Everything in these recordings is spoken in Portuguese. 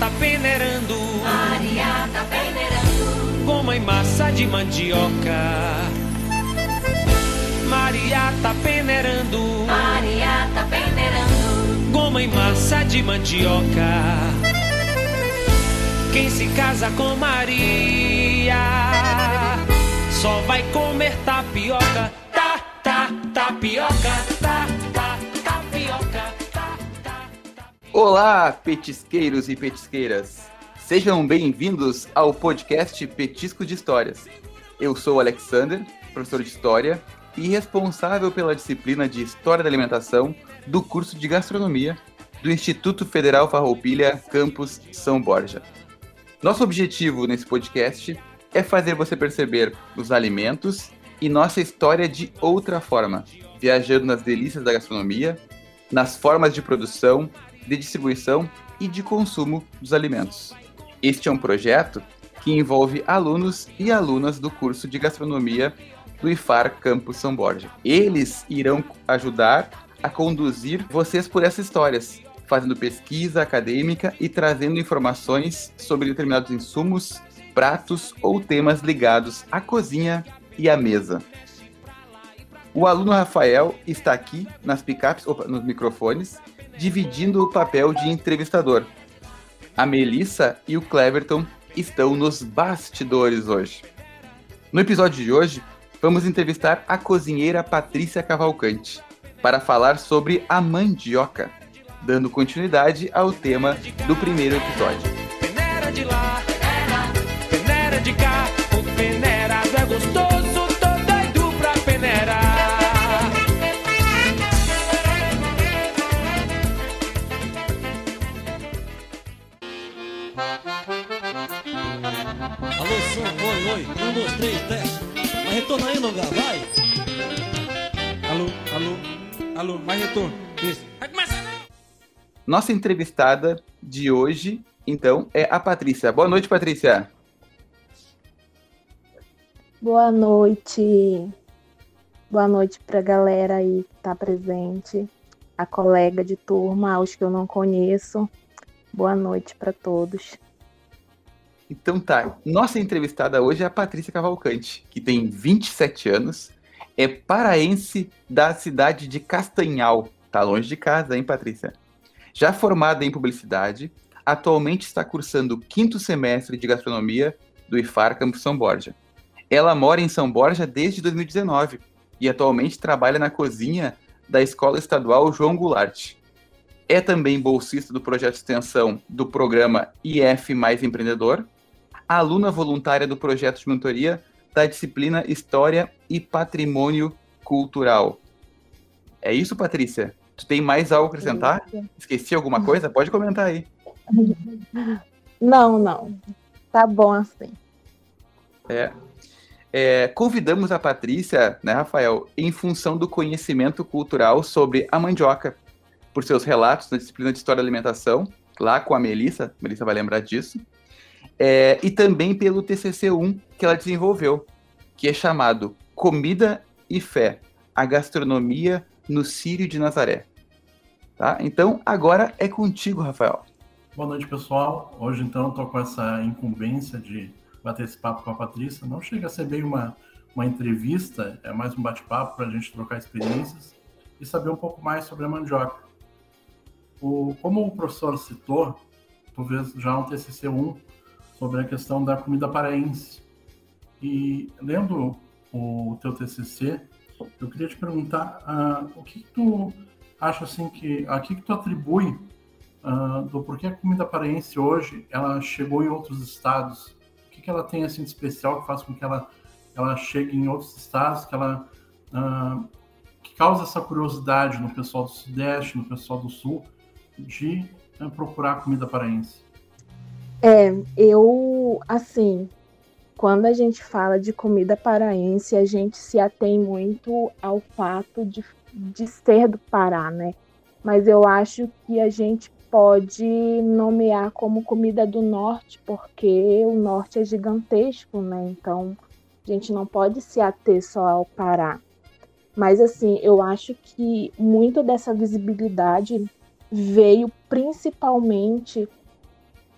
tá peneirando. Maria tá peneirando. Goma e massa de mandioca. Maria tá peneirando. Maria tá peneirando. Goma e massa de mandioca. Quem se casa com Maria só vai comer tapioca. Tá, tá, tapioca. Olá, petisqueiros e petisqueiras. Sejam bem-vindos ao podcast Petisco de Histórias. Eu sou o Alexander, professor de História e responsável pela disciplina de História da Alimentação do curso de Gastronomia do Instituto Federal Farroupilha, campus São Borja. Nosso objetivo nesse podcast é fazer você perceber os alimentos e nossa história de outra forma, viajando nas delícias da gastronomia, nas formas de produção, de distribuição e de consumo dos alimentos. Este é um projeto que envolve alunos e alunas do curso de gastronomia do IFAR Campus São Borja. Eles irão ajudar a conduzir vocês por essas histórias, fazendo pesquisa acadêmica e trazendo informações sobre determinados insumos, pratos ou temas ligados à cozinha e à mesa. O aluno Rafael está aqui nas picapes, opa, nos microfones, dividindo o papel de entrevistador. A Melissa e o Cleverton estão nos bastidores hoje. No episódio de hoje, vamos entrevistar a cozinheira Patrícia Cavalcante para falar sobre a mandioca, dando continuidade ao tema do primeiro episódio. Alô, som, oi, oi, um, dois, três, teste. Mas retorna aí, lugar, vai. Alô, alô, alô, mais retorno. Isso. Vai começar? Nossa entrevistada de hoje, então, é a Patrícia. Boa noite, Patrícia. Boa noite. Boa noite para a galera aí que está presente, a colega de turma, aos que eu não conheço. Boa noite para todos. Então tá, nossa entrevistada hoje é a Patrícia Cavalcante, que tem 27 anos, é paraense da cidade de Castanhal. Tá longe de casa, hein, Patrícia? Já formada em publicidade, atualmente está cursando o quinto semestre de gastronomia do IFAR Campus São Borja. Ela mora em São Borja desde 2019 e atualmente trabalha na cozinha da Escola Estadual João Goulart. É também bolsista do projeto de extensão do programa IF Mais Empreendedor, aluna voluntária do projeto de mentoria da disciplina História e Patrimônio Cultural. É isso, Patrícia? Tu tem mais algo a acrescentar? Esqueci alguma coisa? Pode comentar aí. Não, não. Tá bom assim. É. É, convidamos a Patrícia, né, Rafael, em função do conhecimento cultural sobre a mandioca, por seus relatos na disciplina de História da Alimentação, lá com a Melissa, a Melissa vai lembrar disso, é, e também pelo TCC1 que ela desenvolveu, que é chamado Comida e Fé, a gastronomia no Sírio de Nazaré. Tá? Então, agora é contigo, Rafael. Boa noite, pessoal. Hoje, então, tô com essa incumbência de bater esse papo com a Patrícia. Não chega a ser bem uma, uma entrevista, é mais um bate-papo para a gente trocar experiências e saber um pouco mais sobre a mandioca. O, como o professor citou, vês já um TCC1 sobre a questão da comida paraense. E lendo o teu TCC, eu queria te perguntar ah, o que, que tu acha assim que a que, que tu atribui ah, do porquê a comida paraense hoje ela chegou em outros estados? O que, que ela tem assim de especial que faz com que ela ela chegue em outros estados, que ela ah, que causa essa curiosidade no pessoal do sudeste, no pessoal do sul de ah, procurar comida paraense? É, eu, assim, quando a gente fala de comida paraense, a gente se atém muito ao fato de, de ser do Pará, né? Mas eu acho que a gente pode nomear como comida do norte, porque o norte é gigantesco, né? Então, a gente não pode se ater só ao Pará. Mas, assim, eu acho que muito dessa visibilidade veio principalmente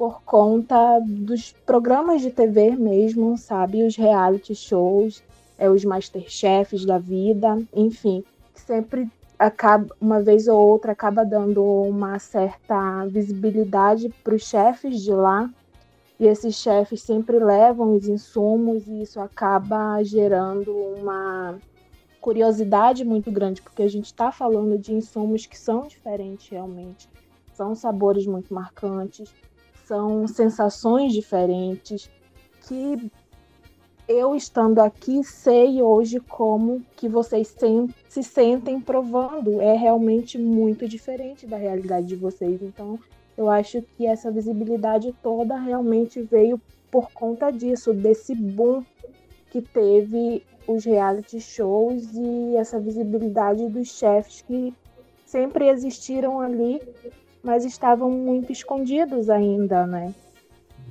por conta dos programas de TV mesmo, sabe? Os reality shows, é, os masterchefs da vida, enfim, sempre acaba, uma vez ou outra, acaba dando uma certa visibilidade para os chefes de lá. E esses chefes sempre levam os insumos e isso acaba gerando uma curiosidade muito grande, porque a gente está falando de insumos que são diferentes realmente. São sabores muito marcantes, são sensações diferentes que eu estando aqui sei hoje como que vocês se sentem provando. É realmente muito diferente da realidade de vocês. Então, eu acho que essa visibilidade toda realmente veio por conta disso, desse boom que teve os reality shows e essa visibilidade dos chefes que sempre existiram ali, mas estavam muito escondidos ainda, né?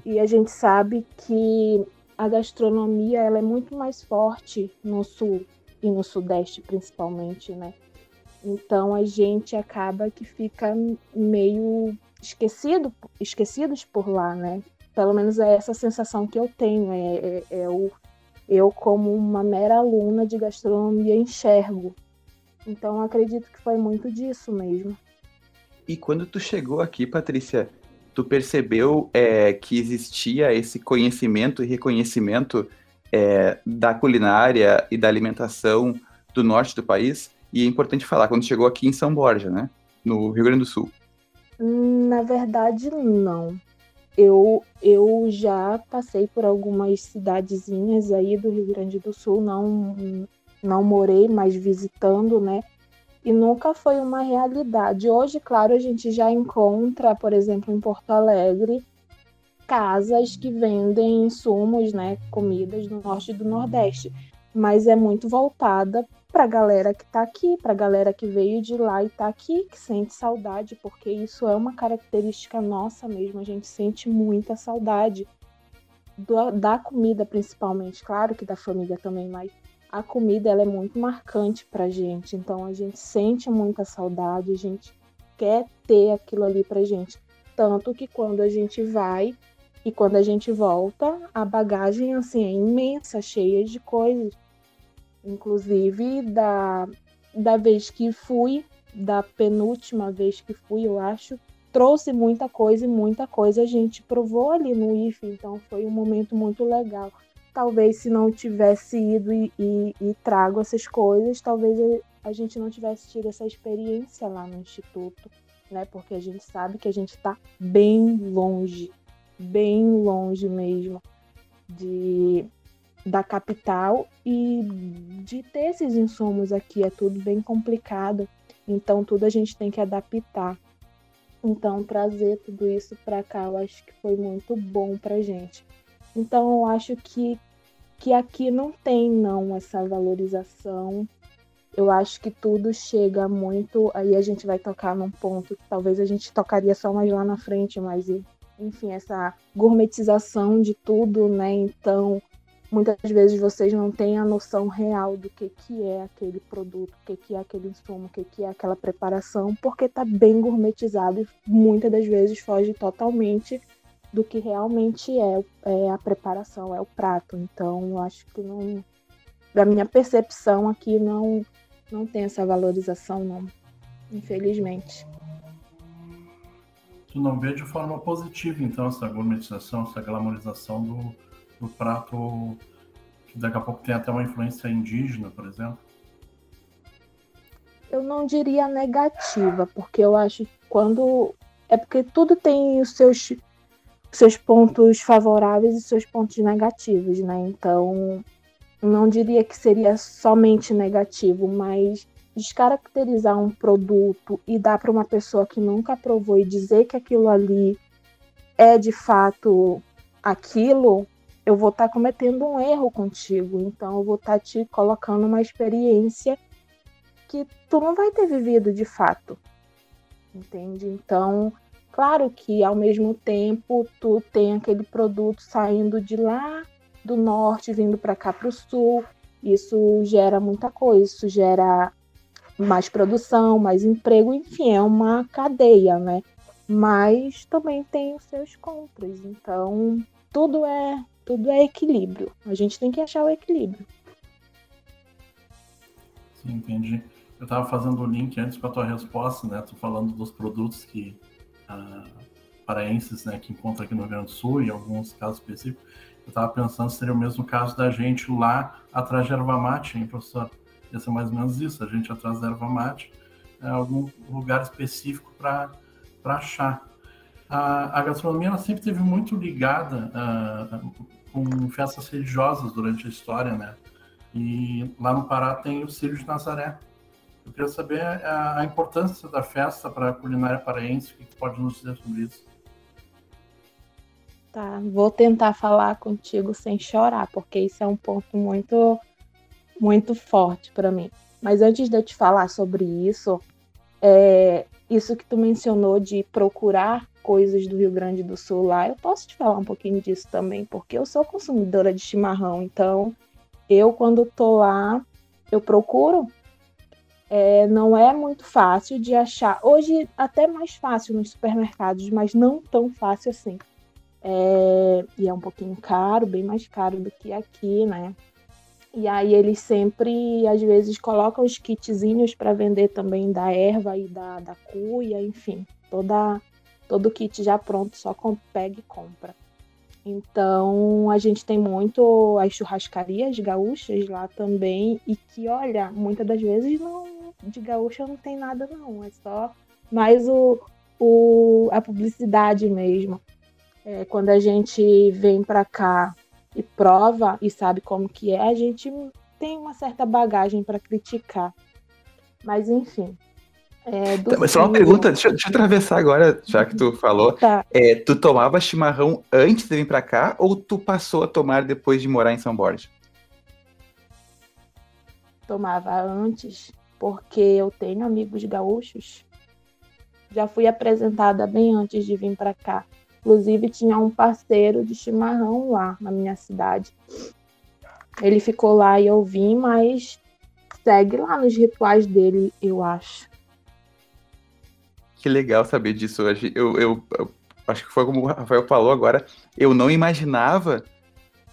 E a gente sabe que a gastronomia ela é muito mais forte no sul e no sudeste principalmente, né? Então a gente acaba que fica meio esquecido, esquecidos por lá, né? Pelo menos é essa sensação que eu tenho. É, é, é o, eu, como uma mera aluna de gastronomia, enxergo. Então acredito que foi muito disso mesmo. E quando tu chegou aqui, Patrícia, tu percebeu é, que existia esse conhecimento e reconhecimento é, da culinária e da alimentação do norte do país? E é importante falar, quando chegou aqui em São Borja, né? No Rio Grande do Sul. Na verdade, não. Eu, eu já passei por algumas cidadezinhas aí do Rio Grande do Sul, não, não morei, mas visitando, né? E nunca foi uma realidade. Hoje, claro, a gente já encontra, por exemplo, em Porto Alegre, casas que vendem insumos, né, comidas do norte e do nordeste, mas é muito voltada para a galera que está aqui, para a galera que veio de lá e está aqui, que sente saudade, porque isso é uma característica nossa mesmo, a gente sente muita saudade do, da comida principalmente, claro que da família também, mas a comida ela é muito marcante para gente, então a gente sente muita saudade, a gente quer ter aquilo ali para gente, tanto que quando a gente vai e quando a gente volta, a bagagem assim é imensa, cheia de coisas. Inclusive, da, da vez que fui, da penúltima vez que fui, eu acho, trouxe muita coisa e muita coisa a gente provou ali no IFE, então foi um momento muito legal. Talvez se não tivesse ido e, e, e trago essas coisas, talvez a gente não tivesse tido essa experiência lá no Instituto, né? Porque a gente sabe que a gente está bem longe, bem longe mesmo de da capital e de ter esses insumos aqui é tudo bem complicado, então tudo a gente tem que adaptar. Então trazer tudo isso para cá, eu acho que foi muito bom pra gente. Então eu acho que que aqui não tem não essa valorização. Eu acho que tudo chega muito, aí a gente vai tocar num ponto que talvez a gente tocaria só mais lá na frente, mas enfim, essa gourmetização de tudo, né? Então, muitas vezes vocês não têm a noção real do que, que é aquele produto, o que, que é aquele insumo, o que, que é aquela preparação, porque está bem gourmetizado e muitas das vezes foge totalmente do que realmente é, é a preparação, é o prato. Então, eu acho que não, da minha percepção aqui, não, não tem essa valorização, não, infelizmente. Tu não vê de forma positiva, então, essa gourmetização, essa glamorização do, do prato que daqui a pouco tem até uma influência indígena, por exemplo? Eu não diria negativa, porque eu acho que quando. É porque tudo tem os seus, seus pontos favoráveis e seus pontos negativos, né? Então, não diria que seria somente negativo, mas descaracterizar um produto e dar para uma pessoa que nunca provou e dizer que aquilo ali é de fato aquilo, eu vou estar tá cometendo um erro contigo. Então eu vou estar tá te colocando uma experiência que tu não vai ter vivido de fato. Entende? Então, claro que ao mesmo tempo tu tem aquele produto saindo de lá do norte vindo para cá para o sul. Isso gera muita coisa, isso gera mais produção, mais emprego, enfim, é uma cadeia, né? mas também tem os seus contras. Então, tudo é tudo é equilíbrio. A gente tem que achar o equilíbrio. Sim, entendi. Eu estava fazendo o link antes para a tua resposta, né? Tu falando dos produtos que ah, paraenses, né, que encontra aqui no Rio Grande do Sul, em alguns casos específicos. Eu estava pensando se seria o mesmo caso da gente lá atrás de erva mate, hein, professor? Ia ser mais ou menos isso, a gente atrás da erva mate, é, algum lugar específico para achar. A, a gastronomia ela sempre teve muito ligada uh, com festas religiosas durante a história, né? E lá no Pará tem o Círio de Nazaré. Eu queria saber a, a importância da festa para a culinária paraense, o que pode nos dizer sobre isso? Tá, vou tentar falar contigo sem chorar, porque isso é um ponto muito, muito forte para mim. Mas antes de eu te falar sobre isso, é, isso que tu mencionou de procurar coisas do Rio Grande do Sul lá, eu posso te falar um pouquinho disso também, porque eu sou consumidora de chimarrão, então eu quando tô lá, eu procuro. É, não é muito fácil de achar. Hoje até mais fácil nos supermercados, mas não tão fácil assim. É, e é um pouquinho caro, bem mais caro do que aqui, né? E aí eles sempre, às vezes, colocam os kitzinhos para vender também da erva e da, da cuia, enfim, toda, todo o kit já pronto, só com, pega e compra. Então a gente tem muito as churrascarias gaúchas lá também, e que, olha, muitas das vezes não, de gaúcha não tem nada, não, é só mais o, o, a publicidade mesmo. É, quando a gente vem para cá e prova e sabe como que é, a gente tem uma certa bagagem para criticar. Mas enfim. É, tá, mas só uma pergunta, deixa, deixa, eu atravessar agora, já que tu falou. Tá. É, tu tomava chimarrão antes de vir para cá ou tu passou a tomar depois de morar em São Borja? Tomava antes, porque eu tenho amigos gaúchos. Já fui apresentada bem antes de vir para cá. Inclusive, tinha um parceiro de chimarrão lá na minha cidade. Ele ficou lá e eu vim, mas segue lá nos rituais dele, eu acho. Que legal saber disso hoje. Eu, eu, eu acho que foi como o Rafael falou agora. Eu não imaginava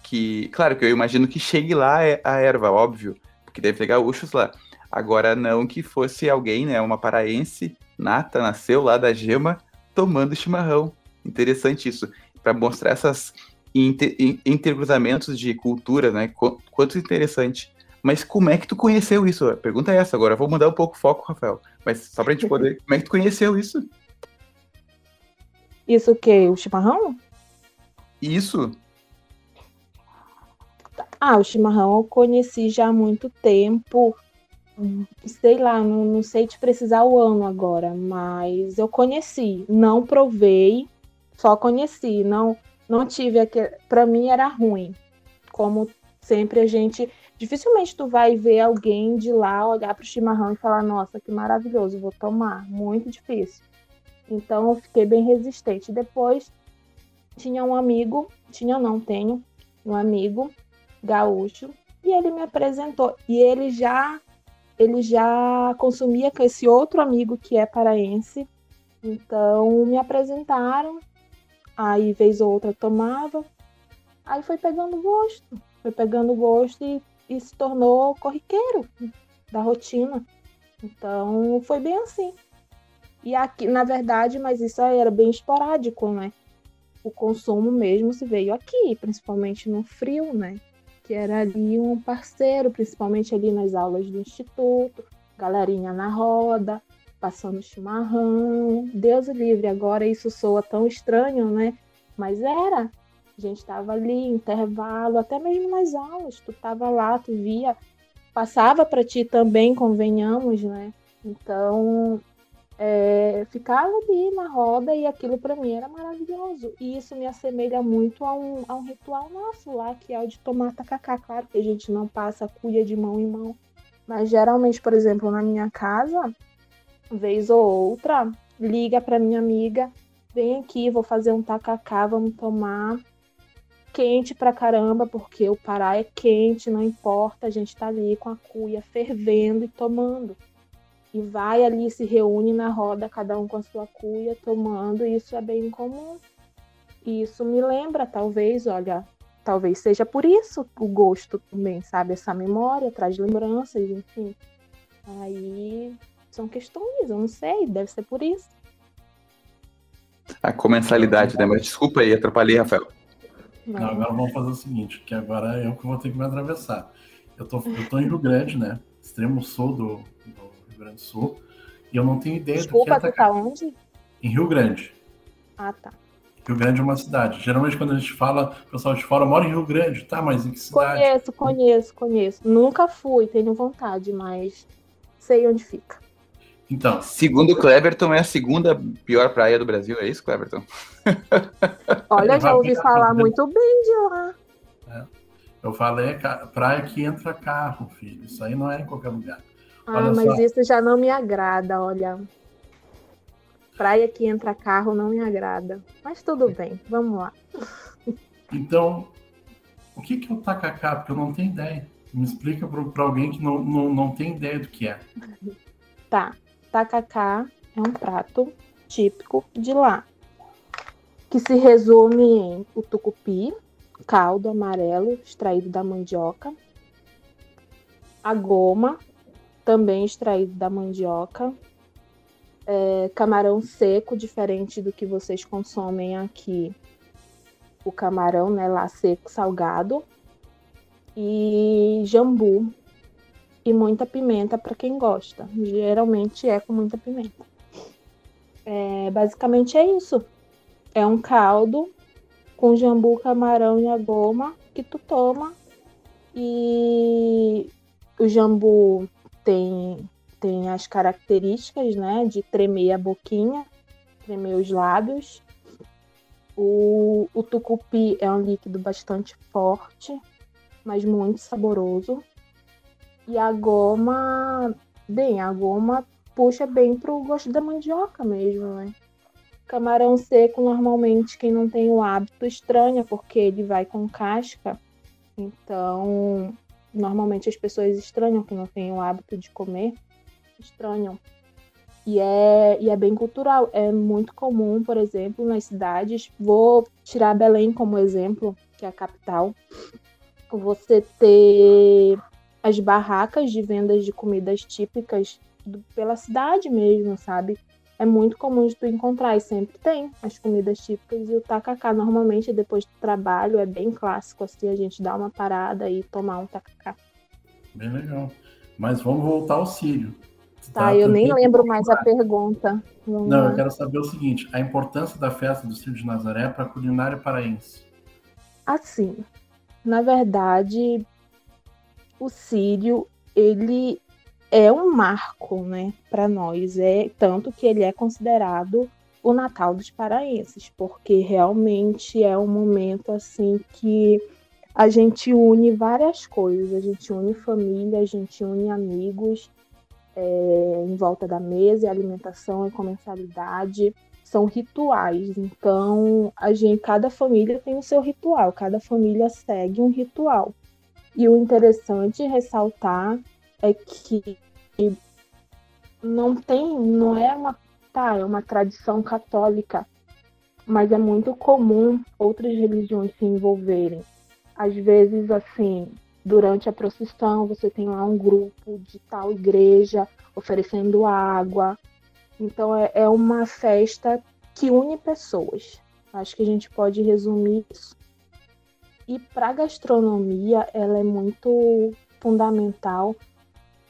que. Claro que eu imagino que chegue lá a erva, óbvio, porque deve ter gaúchos lá. Agora, não que fosse alguém, né? Uma paraense nata, nasceu lá da gema, tomando chimarrão. Interessante isso, para mostrar essas inter, intercruzamentos de cultura, né? Quanto interessante. Mas como é que tu conheceu isso? A pergunta é essa agora. Vou mudar um pouco o foco, Rafael. Mas só pra gente poder. como é que tu conheceu isso? Isso o quê? O chimarrão? Isso. Ah, o chimarrão eu conheci já há muito tempo. Sei lá, não, não sei te precisar o ano agora, mas eu conheci. Não provei, só conheci, não não tive aquele, para mim era ruim. Como sempre a gente dificilmente tu vai ver alguém de lá olhar para o chimarrão e falar: "Nossa, que maravilhoso, vou tomar". Muito difícil. Então eu fiquei bem resistente. Depois tinha um amigo, tinha não, tenho um amigo gaúcho e ele me apresentou e ele já ele já consumia com esse outro amigo que é paraense. Então me apresentaram Aí, vez ou outra, tomava. Aí foi pegando gosto. Foi pegando gosto e, e se tornou corriqueiro da rotina. Então, foi bem assim. E aqui, na verdade, mas isso era bem esporádico, né? O consumo mesmo se veio aqui, principalmente no frio, né? Que era ali um parceiro, principalmente ali nas aulas do instituto, galerinha na roda, passando chimarrão. Deus livre, agora isso soa tão estranho, né? Mas era. A gente estava ali, intervalo, até mesmo nas aulas. Tu estava lá, tu via, passava para ti também, convenhamos, né? Então, é, ficava ali na roda e aquilo para mim era maravilhoso. E isso me assemelha muito a um, a um ritual nosso lá, que é o de tomar tacacá. Claro que a gente não passa cuia de mão em mão, mas geralmente, por exemplo, na minha casa, vez ou outra, liga para minha amiga, vem aqui, vou fazer um tacacá, vamos tomar. Quente pra caramba, porque o Pará é quente, não importa, a gente tá ali com a cuia fervendo e tomando. e vai ali se reúne na roda, cada um com a sua cuia, tomando, e isso é bem comum. E isso me lembra, talvez, olha, talvez seja por isso o gosto também, sabe? Essa memória traz lembranças, enfim. Aí são questões, eu não sei, deve ser por isso. A comensalidade, né? Mas desculpa aí, atrapalhei, Rafael. Não, agora vamos fazer o seguinte, que agora é eu que vou ter que me atravessar. Eu tô, eu tô em Rio Grande, né? Extremo sul do, do Rio Grande do Sul. E eu não tenho ideia Desculpa, do que é tu tá onde? Em Rio Grande. Ah, tá. Rio Grande é uma cidade. Geralmente quando a gente fala, o pessoal de fora mora em Rio Grande, tá? Mas em que cidade? Conheço, conheço, conheço. Nunca fui, tenho vontade, mas sei onde fica. Então, Segundo o Cleverton, é a segunda pior praia do Brasil, é isso, Cleverton? Olha, já ouvi falar muito bem de lá. eu falei ca- praia que entra carro, filho. Isso aí não é em qualquer lugar. Ah, Olha mas só. isso já não me agrada, olha. Praia que entra carro não me agrada. Mas tudo bem, vamos lá. Então, o que, que é o tacacá? Porque eu não tenho ideia. Me explica para alguém que não, não, não tem ideia do que é. Tá. Tacacá é um prato típico de lá. Que se resume em o tucupi, caldo amarelo extraído da mandioca. A goma, também extraído da mandioca. É, camarão seco, diferente do que vocês consomem aqui. O camarão, né, lá seco, salgado. E jambu, e muita pimenta para quem gosta. Geralmente é com muita pimenta. É, basicamente é isso. É um caldo com jambu, camarão e a goma que tu toma. E o jambu tem, tem as características, né, de tremer a boquinha, tremer os lábios. O, o tucupi é um líquido bastante forte, mas muito saboroso. E a goma, bem, a goma puxa bem pro gosto da mandioca mesmo, né? Camarão seco, normalmente, quem não tem o hábito estranha, porque ele vai com casca. Então, normalmente as pessoas estranham que não têm o hábito de comer. Estranham. E é, e é bem cultural. É muito comum, por exemplo, nas cidades. Vou tirar Belém como exemplo, que é a capital. Você ter as barracas de vendas de comidas típicas do- pela cidade mesmo, sabe? É muito comum de tu encontrar e sempre tem as comidas típicas e o tacacá normalmente depois do trabalho é bem clássico assim a gente dá uma parada e tomar um tacacá. Bem legal. Mas vamos voltar ao Sírio. Tu Tá, eu nem lembro mais a pergunta. Não, lá. eu quero saber o seguinte: a importância da festa do Sírio de Nazaré para a culinária paraense. Assim, na verdade, o Sírio, ele é um marco, né, para nós. É tanto que ele é considerado o Natal dos paraenses, porque realmente é um momento assim que a gente une várias coisas. A gente une família, a gente une amigos é, em volta da mesa, e alimentação e comensalidade são rituais. Então, a gente, cada família tem o seu ritual, cada família segue um ritual. E o interessante ressaltar é que não tem, não é uma, tá, é uma tradição católica, mas é muito comum outras religiões se envolverem. Às vezes, assim, durante a procissão, você tem lá um grupo de tal igreja oferecendo água. Então, é, é uma festa que une pessoas. Acho que a gente pode resumir isso. E para gastronomia, ela é muito fundamental,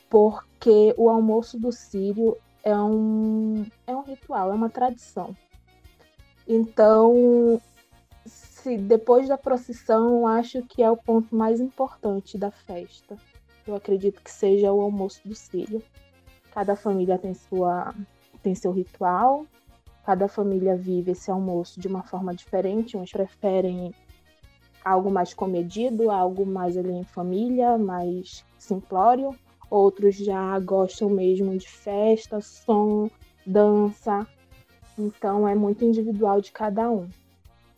porque o almoço do Sírio é um, é um ritual, é uma tradição. Então, se depois da procissão, eu acho que é o ponto mais importante da festa. Eu acredito que seja o almoço do Sírio. Cada família tem sua tem seu ritual, cada família vive esse almoço de uma forma diferente. Uns preferem algo mais comedido, algo mais ali em família, mais simplório. Outros já gostam mesmo de festa, som, dança. Então é muito individual de cada um.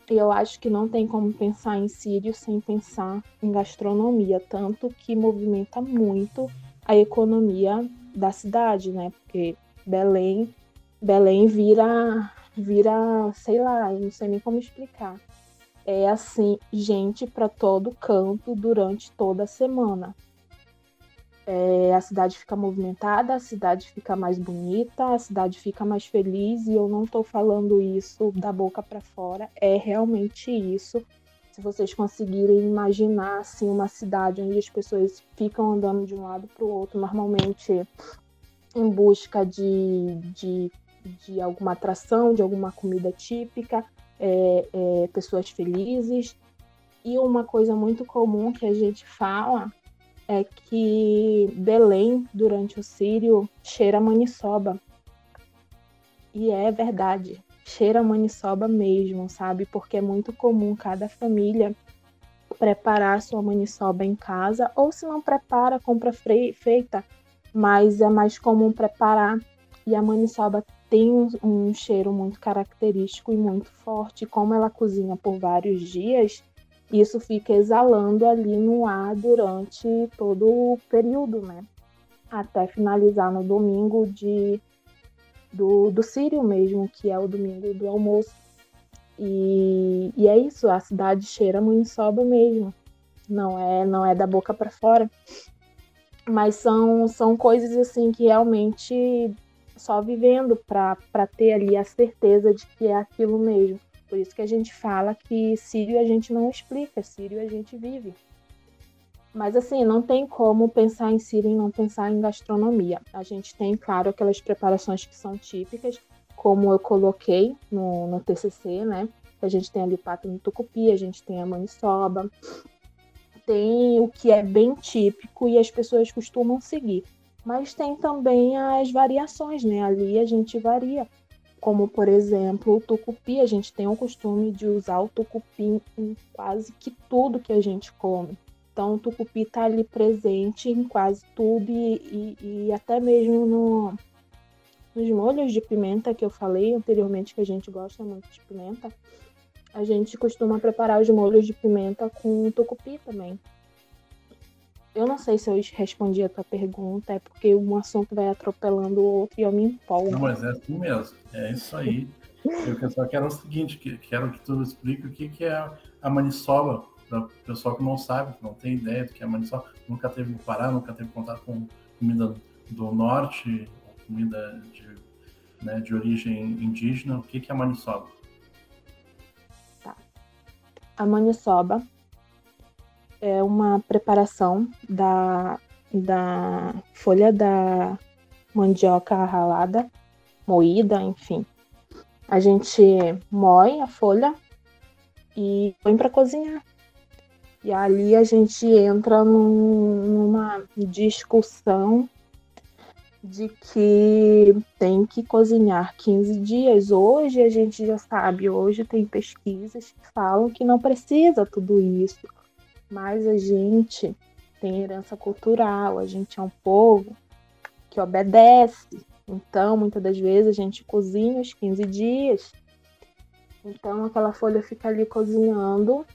E eu acho que não tem como pensar em Sírio sem pensar em gastronomia, tanto que movimenta muito a economia da cidade, né? Porque Belém, Belém vira, vira, sei lá, não sei nem como explicar. É assim, gente para todo canto durante toda a semana. É, a cidade fica movimentada, a cidade fica mais bonita, a cidade fica mais feliz e eu não estou falando isso da boca para fora, é realmente isso. Se vocês conseguirem imaginar assim uma cidade onde as pessoas ficam andando de um lado para o outro, normalmente em busca de, de, de alguma atração, de alguma comida típica, é, é, pessoas felizes. E uma coisa muito comum que a gente fala é que Belém, durante o Sírio, cheira maniçoba. E é verdade, cheira maniçoba mesmo, sabe? Porque é muito comum cada família preparar sua maniçoba em casa, ou se não prepara, compra feita, mas é mais comum preparar. E a maniçoba tem um, um cheiro muito característico e muito forte. Como ela cozinha por vários dias, isso fica exalando ali no ar durante todo o período, né? Até finalizar no domingo de, do, do Sírio mesmo, que é o domingo do almoço. E, e é isso, a cidade cheira maniçoba mesmo. Não é, não é da boca para fora. Mas são, são coisas assim que realmente só vivendo para ter ali a certeza de que é aquilo mesmo. Por isso que a gente fala que Sírio a gente não explica, Sírio a gente vive. Mas assim, não tem como pensar em Sírio e não pensar em gastronomia. A gente tem, claro, aquelas preparações que são típicas, como eu coloquei no, no TCC, né? A gente tem ali o pato no tucupi, a gente tem a maniçoba, tem o que é bem típico e as pessoas costumam seguir. Mas tem também as variações, né? Ali a gente varia como por exemplo o tucupi, a gente tem o costume de usar o tucupi em quase que tudo que a gente come. Então o tucupi está ali presente em quase tudo e, e, e até mesmo no, nos molhos de pimenta que eu falei anteriormente que a gente gosta muito de pimenta, a gente costuma preparar os molhos de pimenta com tucupi também. Eu não sei se eu respondi a tua pergunta, é porque um assunto vai atropelando o outro e eu me empolgo. Não, mas é assim mesmo. É isso aí. Eu só quero o seguinte, que, quero que tu explique o que, que é a maniçoba, para o pessoal que não sabe, que não tem ideia do que é a maniçoba, nunca teve no Pará, nunca teve contato com comida do norte, comida de, né, de origem indígena. O que, que é a maniçoba? Tá. A maniçoba é uma preparação da, da folha da mandioca ralada, moída, enfim. A gente moe a folha e põe para cozinhar. E ali a gente entra num, numa discussão de que tem que cozinhar 15 dias. Hoje a gente já sabe, hoje tem pesquisas que falam que não precisa tudo isso mas a gente tem herança cultural, a gente é um povo que obedece. Então, muitas das vezes a gente cozinha os 15 dias. Então, aquela folha fica ali cozinhando.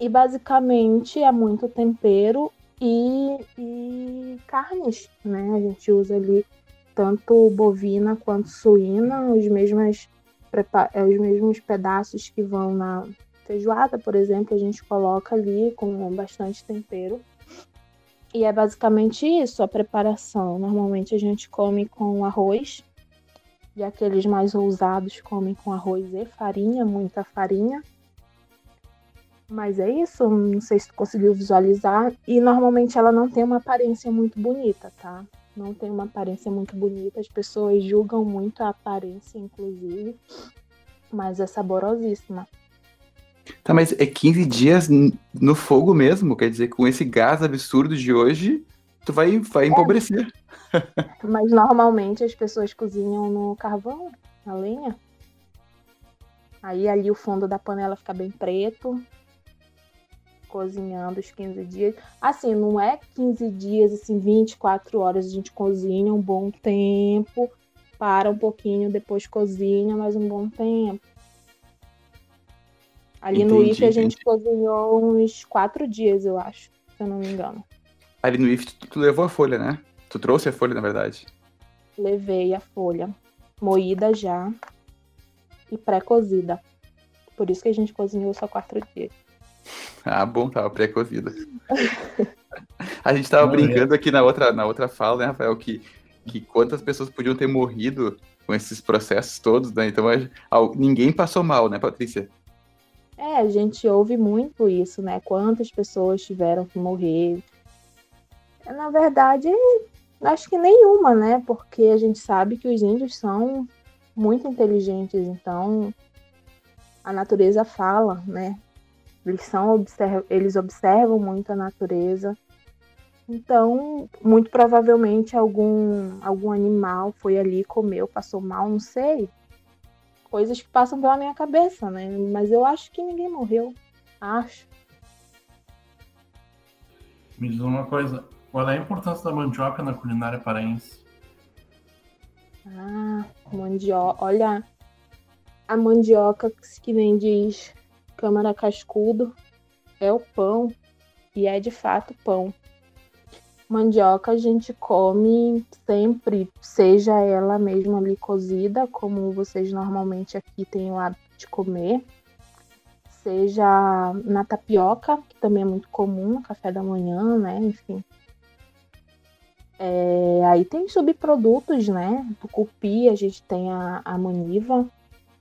E basicamente é muito tempero e, e carnes, né? A gente usa ali tanto bovina quanto suína, os mesmos, os mesmos pedaços que vão na, feijoada, por exemplo, a gente coloca ali com bastante tempero. E é basicamente isso a preparação. Normalmente a gente come com arroz. E aqueles mais ousados comem com arroz e farinha, muita farinha. Mas é isso, não sei se tu conseguiu visualizar. E normalmente ela não tem uma aparência muito bonita, tá? Não tem uma aparência muito bonita. As pessoas julgam muito a aparência, inclusive. Mas é saborosíssima. Tá, mas é 15 dias no fogo mesmo? Quer dizer, com esse gás absurdo de hoje, tu vai, vai é. empobrecer. Mas normalmente as pessoas cozinham no carvão, na lenha. Aí ali o fundo da panela fica bem preto. Cozinhando os 15 dias. Assim, não é 15 dias, assim, 24 horas a gente cozinha um bom tempo. Para um pouquinho, depois cozinha mais um bom tempo. Ali entendi, no IFE a gente entendi. cozinhou uns quatro dias, eu acho, se eu não me engano. Ali no IF, tu, tu levou a folha, né? Tu trouxe a folha, na verdade. Levei a folha moída já e pré-cozida. Por isso que a gente cozinhou só quatro dias. Ah, bom, tava pré-cozida. a gente tava Não, brincando aqui na outra, na outra fala, né, Rafael, que, que quantas pessoas podiam ter morrido com esses processos todos, né? Então a- al- ninguém passou mal, né, Patrícia? É, a gente ouve muito isso, né? Quantas pessoas tiveram que morrer. Na verdade, acho que nenhuma, né? Porque a gente sabe que os índios são muito inteligentes, então a natureza fala, né? Eles, são, observ- eles observam muito a natureza. Então, muito provavelmente algum, algum animal foi ali, comeu, passou mal, não sei coisas que passam pela minha cabeça, né? Mas eu acho que ninguém morreu. Acho. Me diz uma coisa, qual é a importância da mandioca na culinária paraense? Ah, mandioca. Olha, a mandioca que nem diz câmara cascudo é o pão. E é de fato pão. Mandioca a gente come sempre, seja ela mesmo ali cozida, como vocês normalmente aqui têm o hábito de comer, seja na tapioca, que também é muito comum, no café da manhã, né? Enfim. É, aí tem subprodutos, né? Tucupi, a gente tem a, a maniva.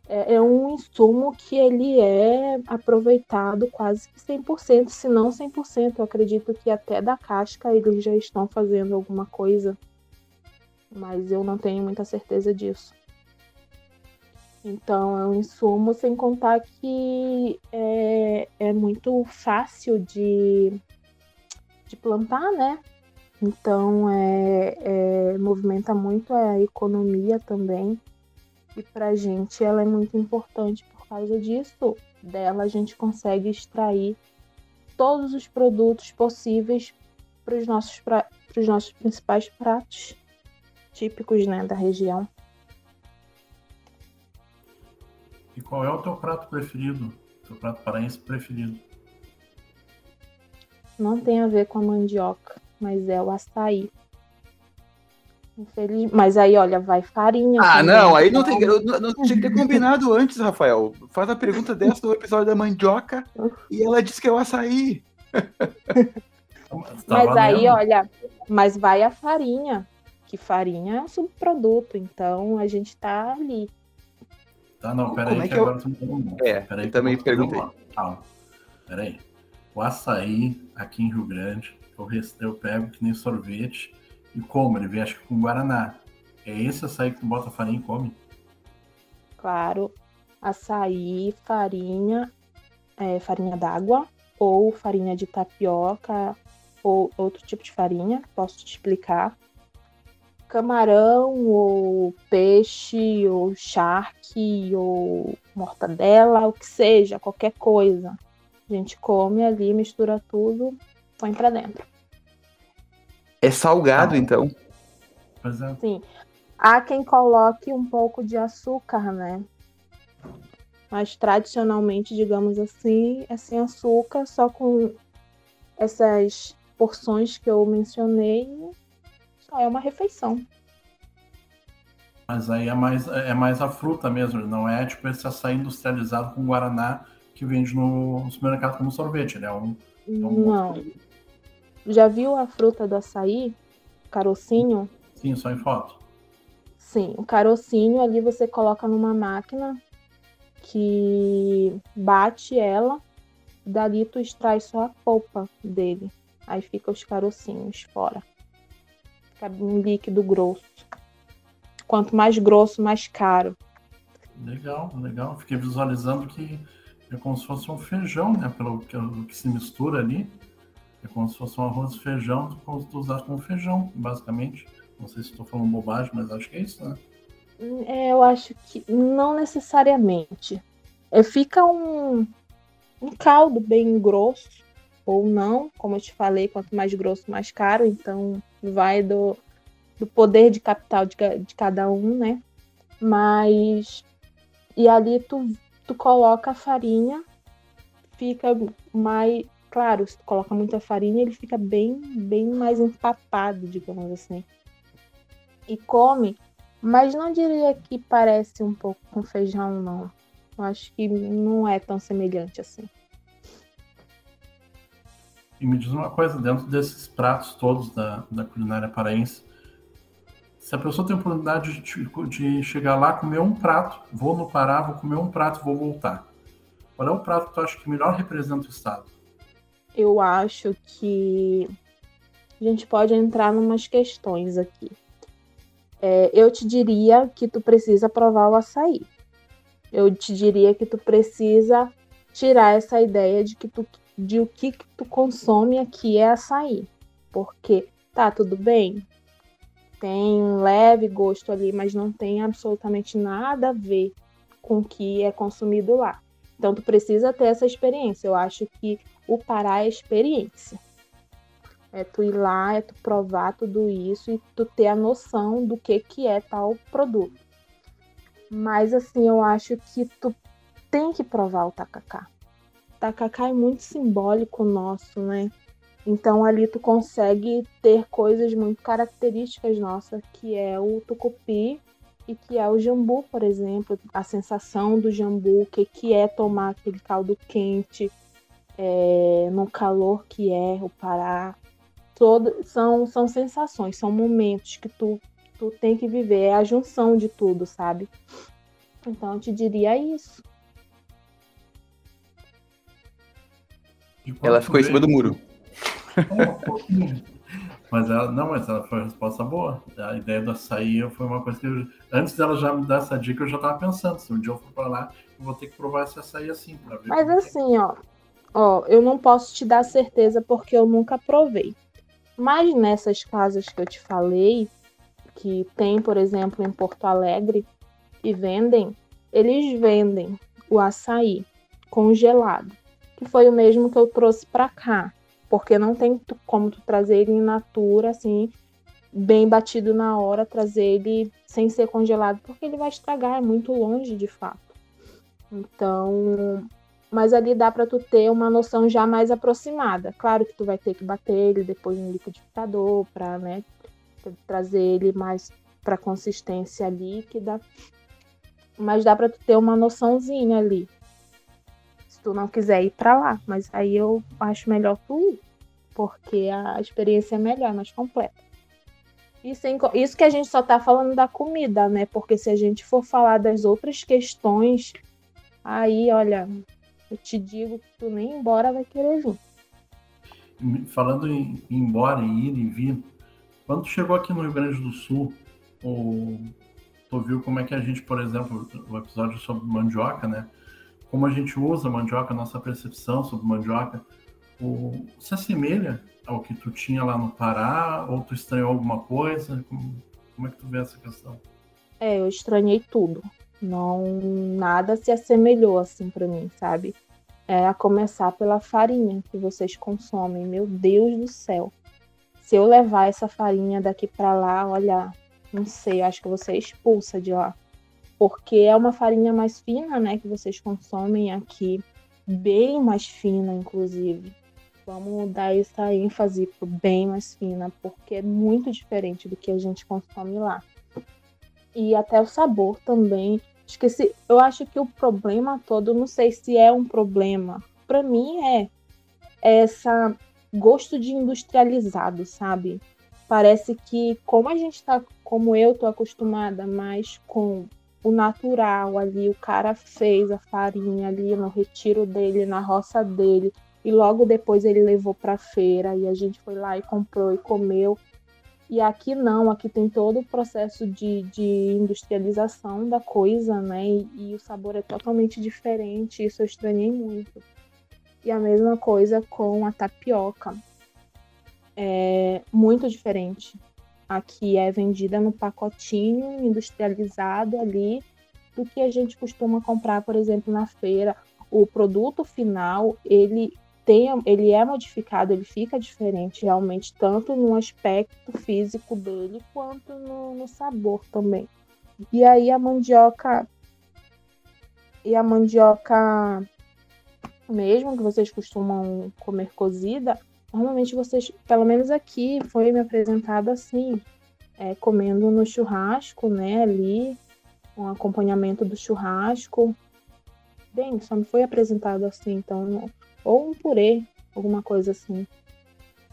É, é um insumo que ele é aproveitado quase que 100%, se não 100%. Eu acredito que até da casca eles já estão fazendo alguma coisa, mas eu não tenho muita certeza disso. Então é um insumo, sem contar que é, é muito fácil de, de plantar, né? Então é, é, movimenta muito a economia também. E pra gente ela é muito importante por causa disso. Dela a gente consegue extrair todos os produtos possíveis para os nossos, pra... nossos principais pratos típicos né, da região. E qual é o teu prato preferido? Teu prato paraense preferido? Não tem a ver com a mandioca, mas é o açaí. Infeliz... Mas aí, olha, vai farinha. Ah, também. não, aí não tem. eu Não, não tinha que ter combinado antes, Rafael. Faz a pergunta dessa no episódio da mandioca e ela disse que é o açaí. Tá Mas aí, olha, mas vai a farinha, que farinha é um subproduto, então a gente tá ali. Tá, não, Como peraí, é que, que eu- agora me perguntou. É, Peraí, eu também eu perguntei. Calma. Peraí. O açaí aqui em Rio Grande, eu, res- eu pego que nem sorvete e como. Ele vem acho que com Guaraná. É esse açaí que tu bota farinha e come? Claro, açaí, farinha, é, farinha d'água ou farinha de tapioca ou outro tipo de farinha, posso te explicar. Camarão ou peixe ou charque ou mortadela, o que seja, qualquer coisa. A gente come ali, mistura tudo, põe pra dentro. É salgado, Tá. então. Pois é. Sim. Há quem coloque um pouco de açúcar, né? Mas tradicionalmente, digamos assim, é sem açúcar, só com essas porções que eu mencionei, só é uma refeição. Mas aí é mais, é mais a fruta mesmo, não é tipo esse açaí industrializado com Guaraná que vende no, supermercado como sorvete. Ele é um. um Não. Já viu a fruta do açaí? Carocinho? Sim, só em foto. Sim, o carocinho ali você coloca numa máquina que bate ela, dali tu extrai só a polpa dele. Aí fica os carocinhos fora. Fica um líquido grosso. Quanto mais grosso, mais caro. Legal, legal. Fiquei visualizando que é como se fosse um feijão, né? Pelo que, se mistura ali. É como se fosse um arroz e feijão, tu usasse como feijão, basicamente. Não sei se estou falando bobagem, mas acho que é isso, né? É, eu acho que não necessariamente. É, fica um, um caldo bem grosso, ou não, como eu te falei, quanto mais grosso, mais caro, então vai do, do poder de capital de, de cada um, né? Mas. E ali tu, tu coloca a farinha, fica mais. Claro, se tu coloca muita farinha, ele fica bem, bem mais empapado, digamos assim. E come, mas não diria que parece um pouco com feijão, não. Eu acho que não é tão semelhante assim. E me diz uma coisa, dentro desses pratos todos da, da culinária paraense, se a pessoa tem a oportunidade de, de, chegar lá, comer um prato, vou no Pará, vou comer um prato, vou voltar. Qual é o prato que tu acha que melhor representa o estado? Eu acho que a gente pode entrar em umas questões aqui. É, eu te diria que tu precisa provar o açaí. Eu te diria que tu precisa tirar essa ideia de que tu de o que, que tu consome aqui é açaí. Porque tá tudo bem, tem um leve gosto ali, mas não tem absolutamente nada a ver com o que é consumido lá. Então tu precisa ter essa experiência. Eu acho que o Pará é experiência. É tu ir lá, é tu provar tudo isso e tu ter a noção do que que é tal produto. Mas assim, eu acho que tu tem que provar o tacacá tacacá é muito simbólico nosso, né? Então ali tu consegue ter coisas muito características nossas, que é o tucupi e que é o jambu, por exemplo, a sensação do jambu, o que, que é tomar aquele caldo quente é, no calor que é o Pará. Todo, são, são sensações, são momentos que tu, tu tem que viver, é a junção de tudo, sabe? Então eu te diria isso. Ela ficou em cima do muro. Mas ela, não, mas ela foi uma resposta boa. A ideia do açaí foi uma coisa que eu, antes dela já me dar essa dica, eu já tava pensando, se um dia eu for pra lá, eu vou ter que provar esse açaí assim, pra ver. Mas é. assim, ó, ó, eu não posso te dar certeza porque eu nunca provei. Mas nessas casas que eu te falei, que tem, por exemplo, em Porto Alegre, e vendem, eles vendem o açaí congelado que foi o mesmo que eu trouxe para cá, porque não tem como tu trazer ele in natura, assim, bem batido na hora, trazer ele sem ser congelado, porque ele vai estragar, é muito longe de fato. Então, mas ali dá para tu ter uma noção já mais aproximada. Claro que tu vai ter que bater ele depois no liquidificador para, né, trazer ele mais para consistência líquida. Mas dá para tu ter uma noçãozinha ali tu não quiser ir para lá. Mas aí eu acho melhor tu ir, porque a experiência é melhor, mais completa. Sem, isso que a gente só tá falando da comida, né? Porque se a gente for falar das outras questões, aí, olha, eu te digo que tu nem embora vai querer vir. Falando em ir embora, em ir e vir, quando tu chegou aqui no Rio Grande do Sul, o, tu viu como é que a gente, por exemplo, o episódio sobre mandioca, né? como a gente usa mandioca, nossa percepção sobre mandioca, o, se assemelha ao que tu tinha lá no Pará, ou tu estranhou alguma coisa? Como, como é que tu vê essa questão? É, eu estranhei tudo. Não, nada se assemelhou assim para mim, sabe? É a começar pela farinha que vocês consomem. Meu Deus do céu. Se eu levar essa farinha daqui para lá, olha, não sei, acho que você expulsa de lá porque é uma farinha mais fina, né, que vocês consomem aqui, bem mais fina, inclusive. Vamos dar essa ênfase pro bem mais fina, porque é muito diferente do que a gente consome lá. E até o sabor também. Esqueci, eu acho que o problema todo, não sei se é um problema, para mim é essa gosto de industrializado, sabe? Parece que como a gente tá, como eu tô acostumada mais com o natural ali, o cara fez a farinha ali no retiro dele, na roça dele, e logo depois ele levou para feira e a gente foi lá e comprou e comeu. E aqui não, aqui tem todo o processo de, de industrialização da coisa, né? E, e, o sabor é totalmente diferente, isso eu estranhei muito. E a mesma coisa com a tapioca. É muito diferente. Aqui é vendida no pacotinho industrializado ali do que a gente costuma comprar, por exemplo, na feira. O produto final, ele tem, ele é modificado, ele fica diferente realmente, tanto no aspecto físico dele quanto no, no sabor também. E aí a mandioca e a mandioca mesmo que vocês costumam comer cozida, normalmente vocês, pelo menos aqui, foi me apresentado assim, é, comendo no churrasco, né, ali, um acompanhamento do churrasco. Bem, só me foi apresentado assim, então, ou um purê, alguma coisa assim.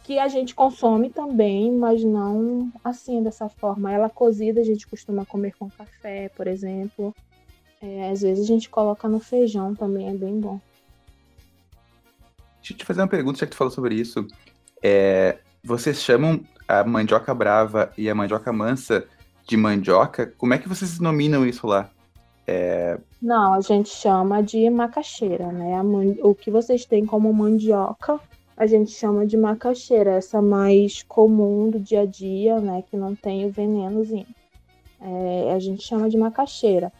Que a gente consome também, mas não assim, dessa forma. Ela cozida a gente costuma comer com café, por exemplo. É, às vezes a gente coloca no feijão também, é bem bom. Deixa eu te fazer uma pergunta, já que tu falou sobre isso. É, vocês chamam a mandioca brava e a mandioca mansa de mandioca? Como é que vocês nominam isso lá? É, Não, a gente chama de macaxeira, né? Man- O que vocês têm como mandioca, a gente chama de macaxeira, essa mais comum do dia a dia, né? Que não tem o venenozinho. É, a gente chama de macaxeira.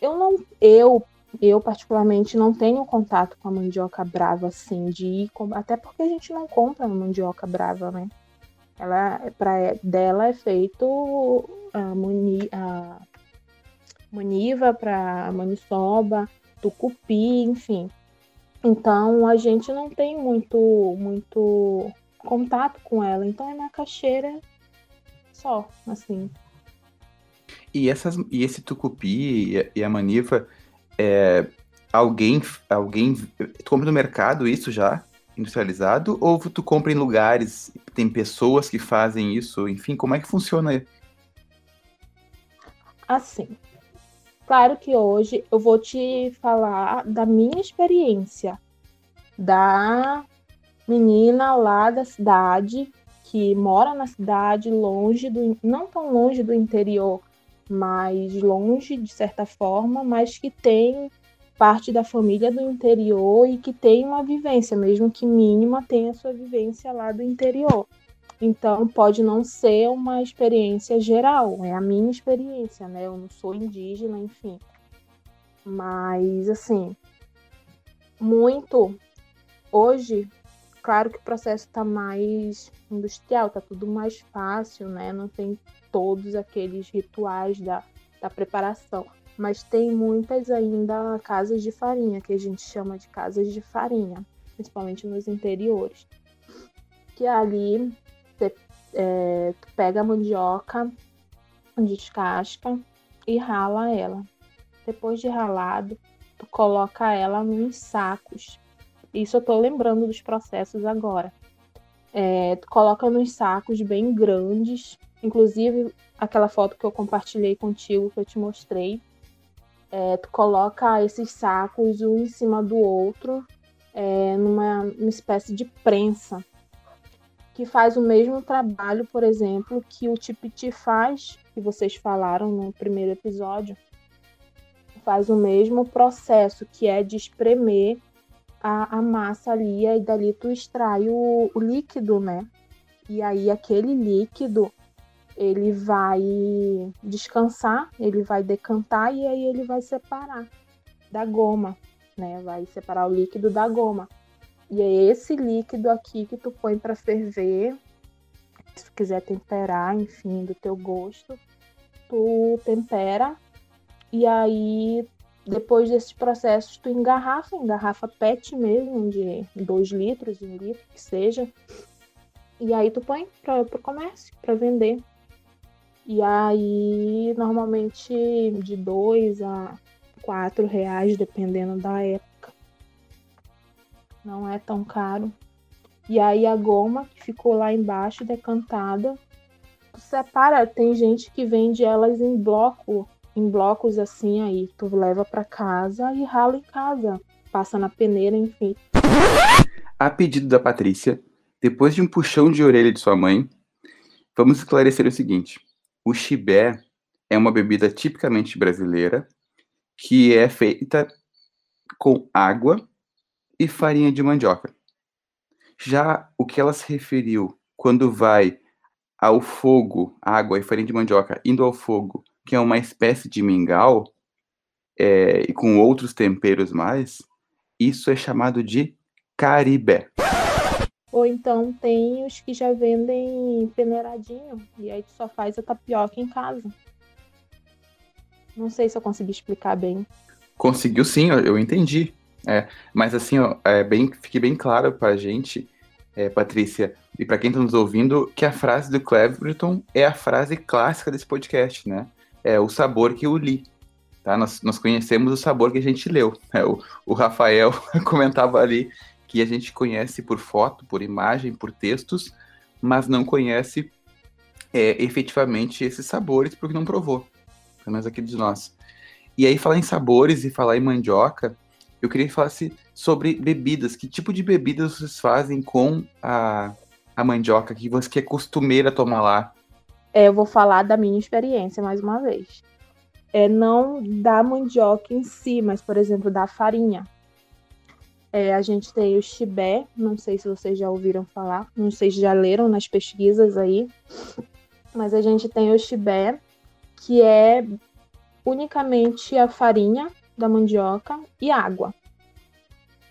Eu não, eu, eu particularmente não tenho contato com a mandioca brava, assim, de ir, até porque a gente não compra mandioca brava, né? Ela, pra, dela é feito a, muni, a maniva para maniçoba, tucupi, enfim. Então a gente não tem muito muito contato com ela, então é macaxeira só, assim. e, essas, e esse tucupi e a, e a maniva, é, alguém, alguém. Tu compra no mercado isso já? Industrializado? Ou tu compra em lugares, tem pessoas que fazem isso? Enfim, como é que funciona? Assim. Claro que hoje eu vou te falar da minha experiência, da menina lá da cidade, que mora na cidade, longe do. não tão longe do interior, mas longe de certa forma, mas que tem parte da família do interior e que tem uma vivência, mesmo que mínima, tem a sua vivência lá do interior. Então, pode não ser uma experiência geral, é a minha experiência, né? Eu não sou indígena, enfim. Mas, assim, muito. Hoje, claro que o processo está mais industrial, está tudo mais fácil, né? Não tem todos aqueles rituais da, da preparação. Mas tem muitas ainda casas de farinha, que a gente chama de casas de farinha, principalmente nos interiores. Que ali é, tu pega a mandioca, descasca e rala ela. Depois de ralado, tu coloca ela nos sacos. Isso eu tô lembrando dos processos agora. É, tu coloca nos sacos bem grandes, inclusive aquela foto que eu compartilhei contigo, que eu te mostrei. É, tu coloca esses sacos um em cima do outro, é, numa, numa espécie de prensa que faz o mesmo trabalho, por exemplo, que o Tipiti faz, que vocês falaram no primeiro episódio, faz o mesmo processo, que é de espremer a, a massa ali, e dali tu extrai o, o líquido, né? E aí aquele líquido, ele vai descansar, ele vai decantar e aí ele vai separar da goma, né? Vai separar o líquido da goma. E é esse líquido aqui que tu põe para ferver. Se tu quiser temperar, enfim, do teu gosto, tu tempera. E aí, depois desses processos, tu engarrafa, engarrafa PET mesmo, de 2 litros, 1 litro, que seja. E aí tu põe para o comércio, para vender. E aí, normalmente, de 2 a 4 reais, dependendo da época não é tão caro. E aí a goma que ficou lá embaixo decantada, separa, tem gente que vende elas em bloco, em blocos assim aí, tu leva para casa e rala em casa, passa na peneira, enfim. A pedido da Patrícia, depois de um puxão de orelha de sua mãe, vamos esclarecer o seguinte: o chibé é uma bebida tipicamente brasileira que é feita com água e farinha de mandioca. Já o que ela se referiu quando vai ao fogo, água e farinha de mandioca, indo ao fogo, que é uma espécie de mingau, é, e com outros temperos mais, isso é chamado de caribé. Ou então tem os que já vendem peneiradinho, e aí tu só faz a tapioca em casa. Não sei se eu consegui explicar bem. Conseguiu sim, eu- eu entendi. Mas assim, ó, é bem, fique bem claro pra gente, é, Patrícia, e pra quem tá nos ouvindo, que a frase do Cleverton é a frase clássica desse podcast, né? É o sabor que eu li. Tá? Nós, nós conhecemos o sabor que a gente leu. É, o, o Rafael comentava ali que a gente conhece por foto, por imagem, por textos, mas não conhece é, efetivamente esses sabores porque não provou. Pelo menos aqui de nós. E aí, falar em sabores e falar em mandioca, eu queria que falasse sobre bebidas. Que tipo de bebidas vocês fazem com a, a mandioca que você que é costumeira tomar lá? É, eu vou falar da minha experiência mais uma vez. É não da mandioca em si, mas, por exemplo, da farinha. É, a gente tem o chibé, não sei se vocês já ouviram falar, não sei se já leram nas pesquisas aí, mas a gente tem o chibé, que é unicamente a farinha da mandioca e água.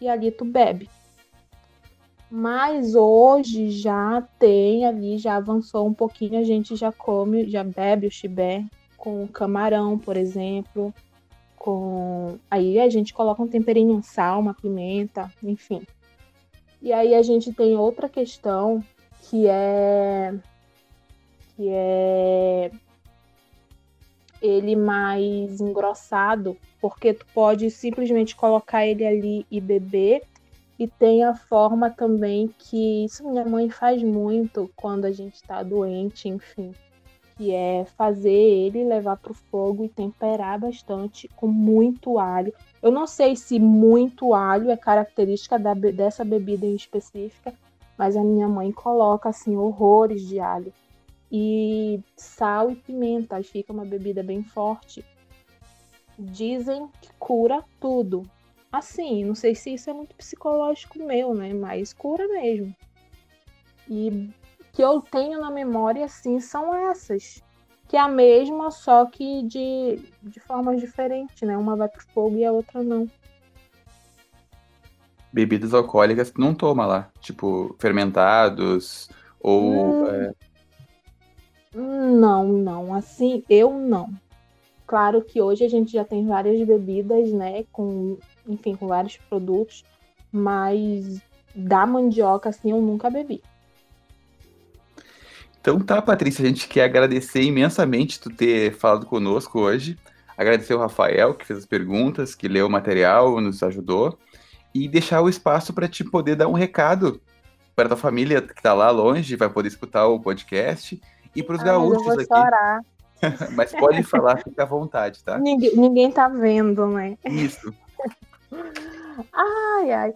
E ali tu bebe. Mas hoje já tem ali, já avançou um pouquinho, a gente já come, já bebe o chibé com camarão, por exemplo, com aí a gente coloca um temperinho, um sal, uma pimenta, enfim. E aí a gente tem outra questão que é que é ele mais engrossado, porque tu pode simplesmente colocar ele ali e beber. E tem a forma também que isso minha mãe faz muito quando a gente está doente, enfim, que é fazer ele levar para o fogo e temperar bastante com muito alho. Eu não sei se muito alho é característica da, dessa bebida em específica, mas a minha mãe coloca assim horrores de alho e sal e pimenta. Aí fica uma bebida bem forte. Dizem que cura tudo. Assim, não sei se isso é muito psicológico meu, né? Mas cura mesmo. E que eu tenho na memória, assim, são essas. Que é a mesma, só que de, de formas diferentes, né? Uma vai pro fogo e a outra não. Bebidas alcoólicas não toma lá. Tipo, fermentados ou. Hum. é, Não, não. Assim, eu não. Claro que hoje a gente já tem várias bebidas, né? Com, enfim, com vários produtos. Mas da mandioca, assim, eu nunca bebi. Então tá, Patrícia, a gente quer agradecer imensamente tu ter falado conosco hoje. Agradecer o Rafael, que fez as perguntas, que leu o material, nos ajudou. E deixar o espaço para te poder dar um recado para tua família que tá lá longe, vai poder escutar o podcast. E para os gaúchos vou aqui. chorar. Mas pode falar, fica à vontade, tá? Ninguém, ninguém tá vendo, né? Isso. Ai, ai.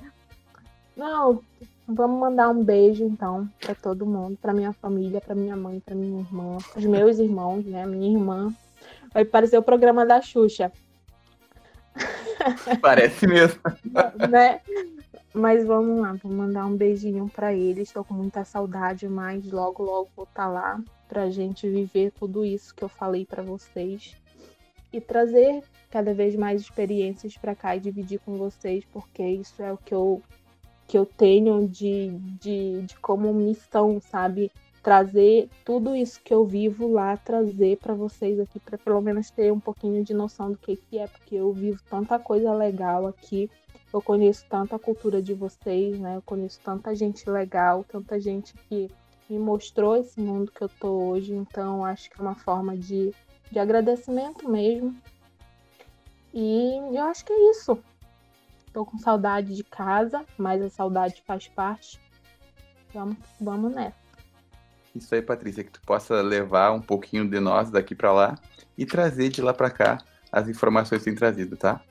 Não, vamos mandar um beijo então pra todo mundo, pra minha família, pra minha mãe, pra minha irmã, pros meus irmãos, né? Minha irmã. Vai parecer o programa da Xuxa, Parece mesmo. né? Mas vamos lá, vou mandar um beijinho pra eles. Tô com muita saudade, mas logo, logo vou estar lá pra gente viver tudo isso que eu falei pra vocês e trazer cada vez mais experiências pra cá e dividir com vocês, porque isso é o que eu que eu tenho de, de, de como missão, sabe? Trazer tudo isso que eu vivo lá, trazer pra vocês aqui, pra pelo menos ter um pouquinho de noção do que, que é, porque eu vivo tanta coisa legal aqui, eu conheço tanta cultura de vocês, né? Eu conheço tanta gente legal, tanta gente que me mostrou esse mundo que eu tô hoje, então acho que é uma forma de, de agradecimento mesmo. E eu acho que é isso. Tô com saudade de casa, mas a saudade faz parte. Vamos, vamos nessa. Isso aí, Patrícia, que tu possa levar um pouquinho de nós daqui para lá e trazer de lá para cá as informações que tem trazido, tá?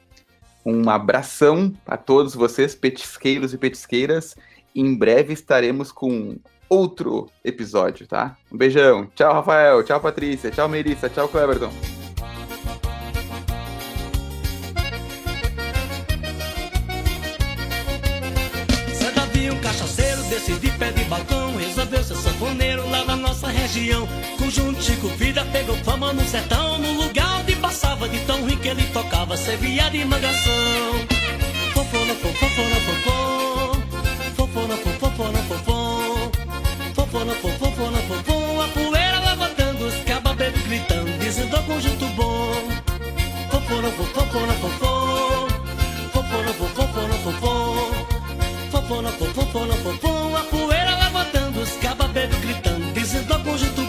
Um abração a todos vocês, petisqueiros e petisqueiras. Em breve estaremos com outro episódio, tá? Um beijão. Tchau, Rafael. Tchau, Patrícia. Tchau, Melissa. Tchau, Cleberton. Conjunto Chico Vida pegou fama no sertão No lugar passava de tão ruim que ele tocava servia de mangação. Fofona, fofona, fofona, fofona, fofona, fofona, fofona, fofona, fofona, a poeira levantando, os cababelos gritando, dizendo conjunto bom. Fofona, fofona, fofona, fofona, fofona, fofona, fofona, fofona, fofona, a poeira levantando, os cababelos gritando, dizendo ao conjunto